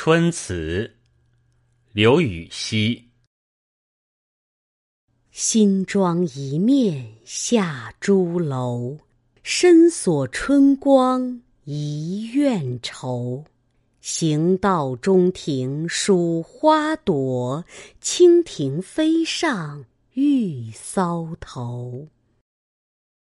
春词刘禹锡。新妆一面下朱楼深锁春光一院愁。行到中庭数花朵蜻蜓飞上玉搔头。